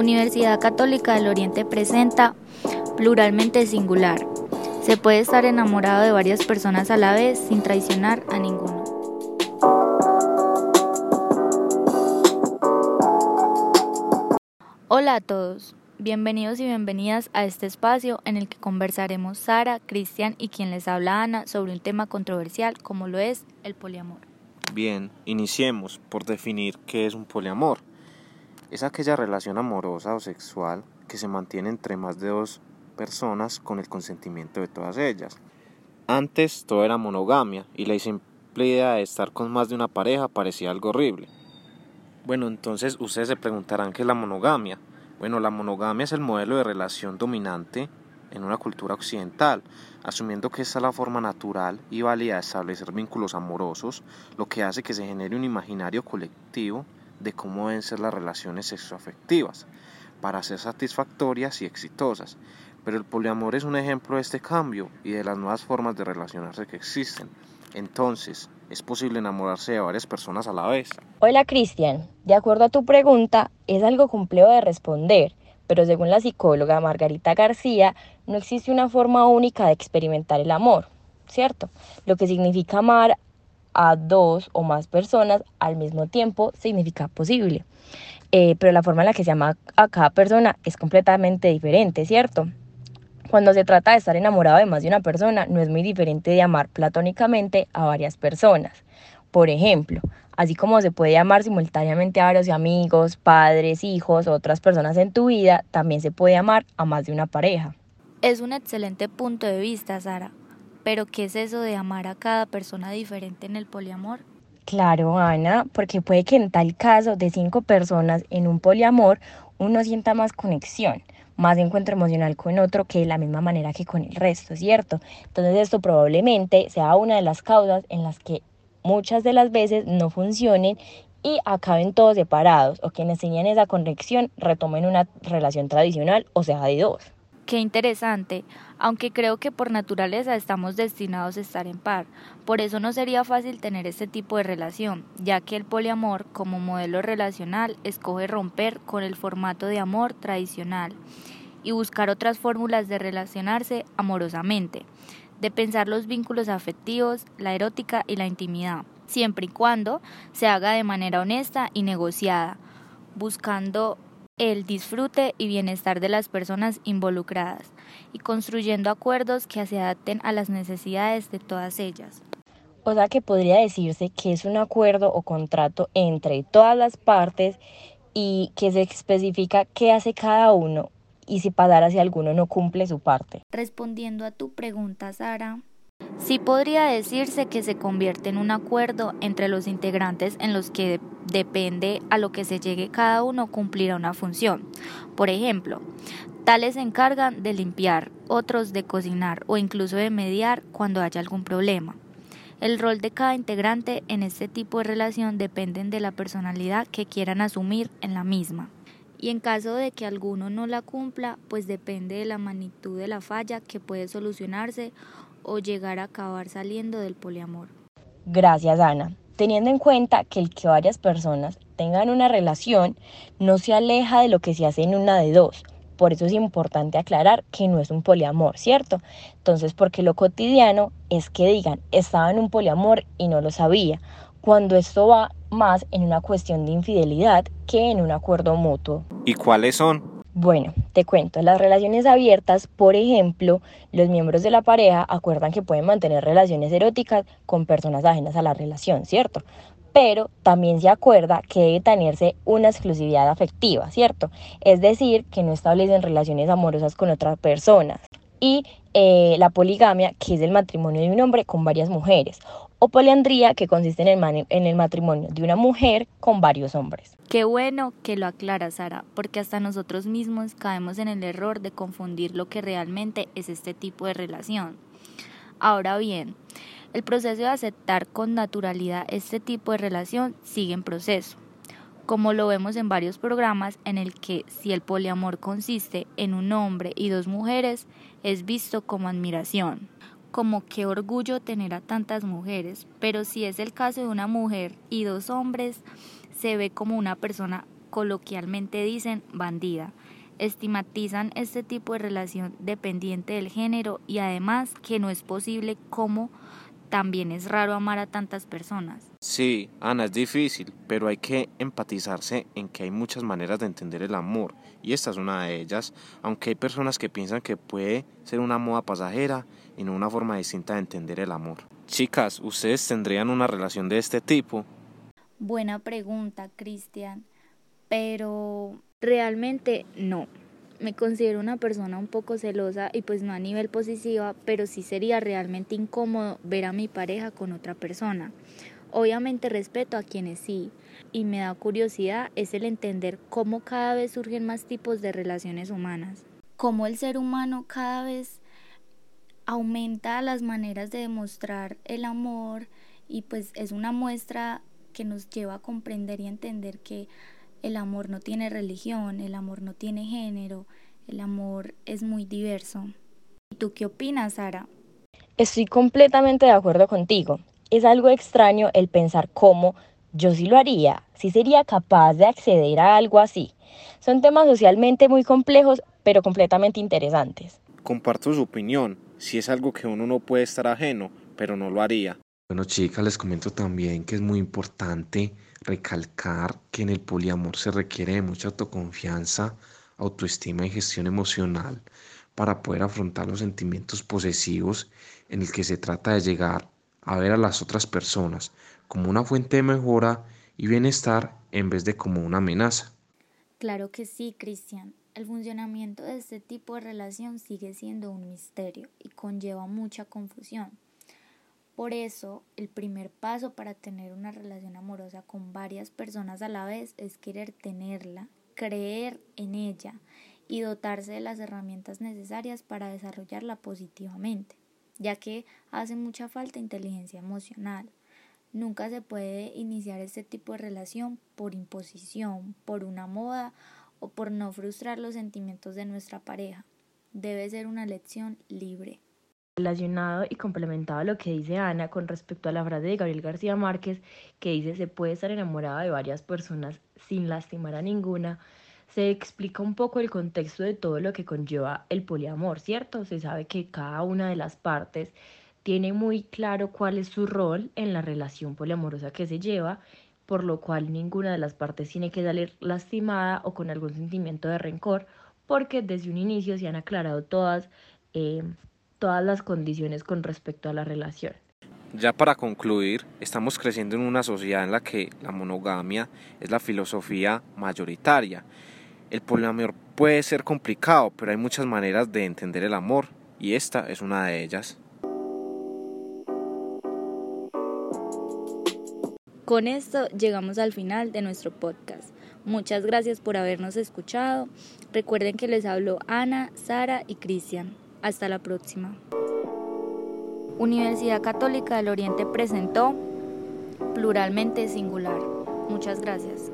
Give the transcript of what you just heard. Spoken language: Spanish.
Universidad Católica del Oriente presenta Pluralmente Singular. Se puede estar enamorado de varias personas a la vez sin traicionar a ninguno. Hola a todos, bienvenidos y bienvenidas a este espacio en el que conversaremos Sara, Cristian y quien les habla Ana sobre un tema controversial como lo es el poliamor. Bien, iniciemos por definir qué es un poliamor. Es aquella relación amorosa o sexual que se mantiene entre más de dos personas con el consentimiento de todas ellas. Antes todo era monogamia y la simple idea de estar con más de una pareja parecía algo horrible. Bueno, entonces ustedes se preguntarán qué es la monogamia. Bueno, la monogamia es el modelo de relación dominante en una cultura occidental, asumiendo que esta es la forma natural y válida de establecer vínculos amorosos, lo que hace que se genere un imaginario colectivo de cómo deben ser las relaciones sexoafectivas para ser satisfactorias y exitosas. Pero el poliamor es un ejemplo de este cambio y de las nuevas formas de relacionarse que existen. Entonces, ¿es posible enamorarse de varias personas a la vez? Hola Cristian, de acuerdo a tu pregunta, es algo complejo de responder, pero según la psicóloga Margarita García, no existe una forma única de experimentar el amor, ¿cierto? Lo que significa amar a dos o más personas al mismo tiempo significa posible. Eh, pero la forma en la que se llama a cada persona es completamente diferente, ¿cierto? Cuando se trata de estar enamorado de más de una persona, no es muy diferente de amar platónicamente a varias personas. Por ejemplo, así como se puede amar simultáneamente a varios amigos, padres, hijos, otras personas en tu vida, también se puede amar a más de una pareja. Es un excelente punto de vista, Sara. Pero ¿qué es eso de amar a cada persona diferente en el poliamor? Claro, Ana, porque puede que en tal caso de cinco personas en un poliamor uno sienta más conexión, más encuentro emocional con otro que de la misma manera que con el resto, ¿cierto? Entonces esto probablemente sea una de las causas en las que muchas de las veces no funcionen y acaben todos separados o quienes tenían esa conexión retomen una relación tradicional o sea de dos. Qué interesante, aunque creo que por naturaleza estamos destinados a estar en par. Por eso no sería fácil tener este tipo de relación, ya que el poliamor como modelo relacional escoge romper con el formato de amor tradicional y buscar otras fórmulas de relacionarse amorosamente, de pensar los vínculos afectivos, la erótica y la intimidad, siempre y cuando se haga de manera honesta y negociada, buscando el disfrute y bienestar de las personas involucradas y construyendo acuerdos que se adapten a las necesidades de todas ellas. O sea que podría decirse que es un acuerdo o contrato entre todas las partes y que se especifica qué hace cada uno y si pasara si alguno no cumple su parte. Respondiendo a tu pregunta, Sara, Sí podría decirse que se convierte en un acuerdo entre los integrantes en los que depende a lo que se llegue cada uno cumplirá una función. Por ejemplo, tales se encargan de limpiar, otros de cocinar o incluso de mediar cuando haya algún problema. El rol de cada integrante en este tipo de relación depende de la personalidad que quieran asumir en la misma. Y en caso de que alguno no la cumpla, pues depende de la magnitud de la falla que puede solucionarse o llegar a acabar saliendo del poliamor. Gracias, Ana. Teniendo en cuenta que el que varias personas tengan una relación no se aleja de lo que se hace en una de dos. Por eso es importante aclarar que no es un poliamor, ¿cierto? Entonces, porque lo cotidiano es que digan, estaba en un poliamor y no lo sabía, cuando esto va más en una cuestión de infidelidad que en un acuerdo mutuo. ¿Y cuáles son? Bueno, te cuento, las relaciones abiertas, por ejemplo, los miembros de la pareja acuerdan que pueden mantener relaciones eróticas con personas ajenas a la relación, ¿cierto? Pero también se acuerda que debe tenerse una exclusividad afectiva, ¿cierto? Es decir, que no establecen relaciones amorosas con otras personas. Y eh, la poligamia, que es el matrimonio de un hombre con varias mujeres, o poliandría, que consiste en el, matrimonio de una mujer con varios hombres. Qué bueno que lo aclara Sara, porque hasta nosotros mismos caemos en el error de confundir lo que realmente es este tipo de relación. Ahora bien, el proceso de aceptar con naturalidad este tipo de relación sigue en proceso, como lo vemos en varios programas en el que si el poliamor consiste en un hombre y dos mujeres, es visto como admiración, como qué orgullo tener a tantas mujeres, pero si es el caso de una mujer y dos hombres, se ve como una persona coloquialmente dicen bandida. Estigmatizan este tipo de relación dependiente del género y además que no es posible como también es raro amar a tantas personas. Sí, Ana, es difícil, pero hay que empatizarse en que hay muchas maneras de entender el amor y esta es una de ellas, aunque hay personas que piensan que puede ser una moda pasajera y no una forma distinta de entender el amor. Chicas, ¿ustedes tendrían una relación de este tipo? Buena pregunta, Cristian, pero realmente no. Me considero una persona un poco celosa y pues no a nivel positiva, pero sí sería realmente incómodo ver a mi pareja con otra persona. Obviamente respeto a quienes sí, y me da curiosidad es el entender cómo cada vez surgen más tipos de relaciones humanas, cómo el ser humano cada vez aumenta las maneras de demostrar el amor y pues es una muestra que nos lleva a comprender y entender que el amor no tiene religión, el amor no tiene género, el amor es muy diverso. ¿Y tú qué opinas, Sara? Estoy completamente de acuerdo contigo es algo extraño el pensar cómo yo sí lo haría, sí sería capaz de acceder a algo así. Son temas socialmente muy complejos, pero completamente interesantes. Comparto su opinión, si es algo que uno no puede estar ajeno, pero no lo haría. Bueno chicas, les comento también que es muy importante recalcar que en el poliamor se requiere de mucha autoconfianza, autoestima y gestión emocional para poder afrontar los sentimientos posesivos en el que se trata de llegar a ver a las otras personas como una fuente de mejora y bienestar en vez de como una amenaza. Claro que sí, Cristian. El funcionamiento de este tipo de relación sigue siendo un misterio y conlleva mucha confusión. Por eso, el primer paso para tener una relación amorosa con varias personas a la vez es querer tenerla, creer en ella y dotarse de las herramientas necesarias para desarrollarla positivamente ya que hace mucha falta inteligencia emocional. Nunca se puede iniciar este tipo de relación por imposición, por una moda o por no frustrar los sentimientos de nuestra pareja. Debe ser una lección libre. Relacionado y complementado a lo que dice Ana con respecto a la frase de Gabriel García Márquez que dice se puede estar enamorado de varias personas sin lastimar a ninguna, se explica un poco el contexto de todo lo que conlleva el poliamor, ¿cierto? Se sabe que cada una de las partes tiene muy claro cuál es su rol en la relación poliamorosa que se lleva, por lo cual ninguna de las partes tiene que salir lastimada o con algún sentimiento de rencor, porque desde un inicio se han aclarado todas, eh, todas las condiciones con respecto a la relación. Ya para concluir, estamos creciendo en una sociedad en la que la monogamia es la filosofía mayoritaria el poliamor puede ser complicado, pero hay muchas maneras de entender el amor y esta es una de ellas. Con esto llegamos al final de nuestro podcast. Muchas gracias por habernos escuchado. Recuerden que les habló Ana, Sara y Cristian. Hasta la próxima. Universidad Católica del Oriente presentó Pluralmente Singular. Muchas gracias.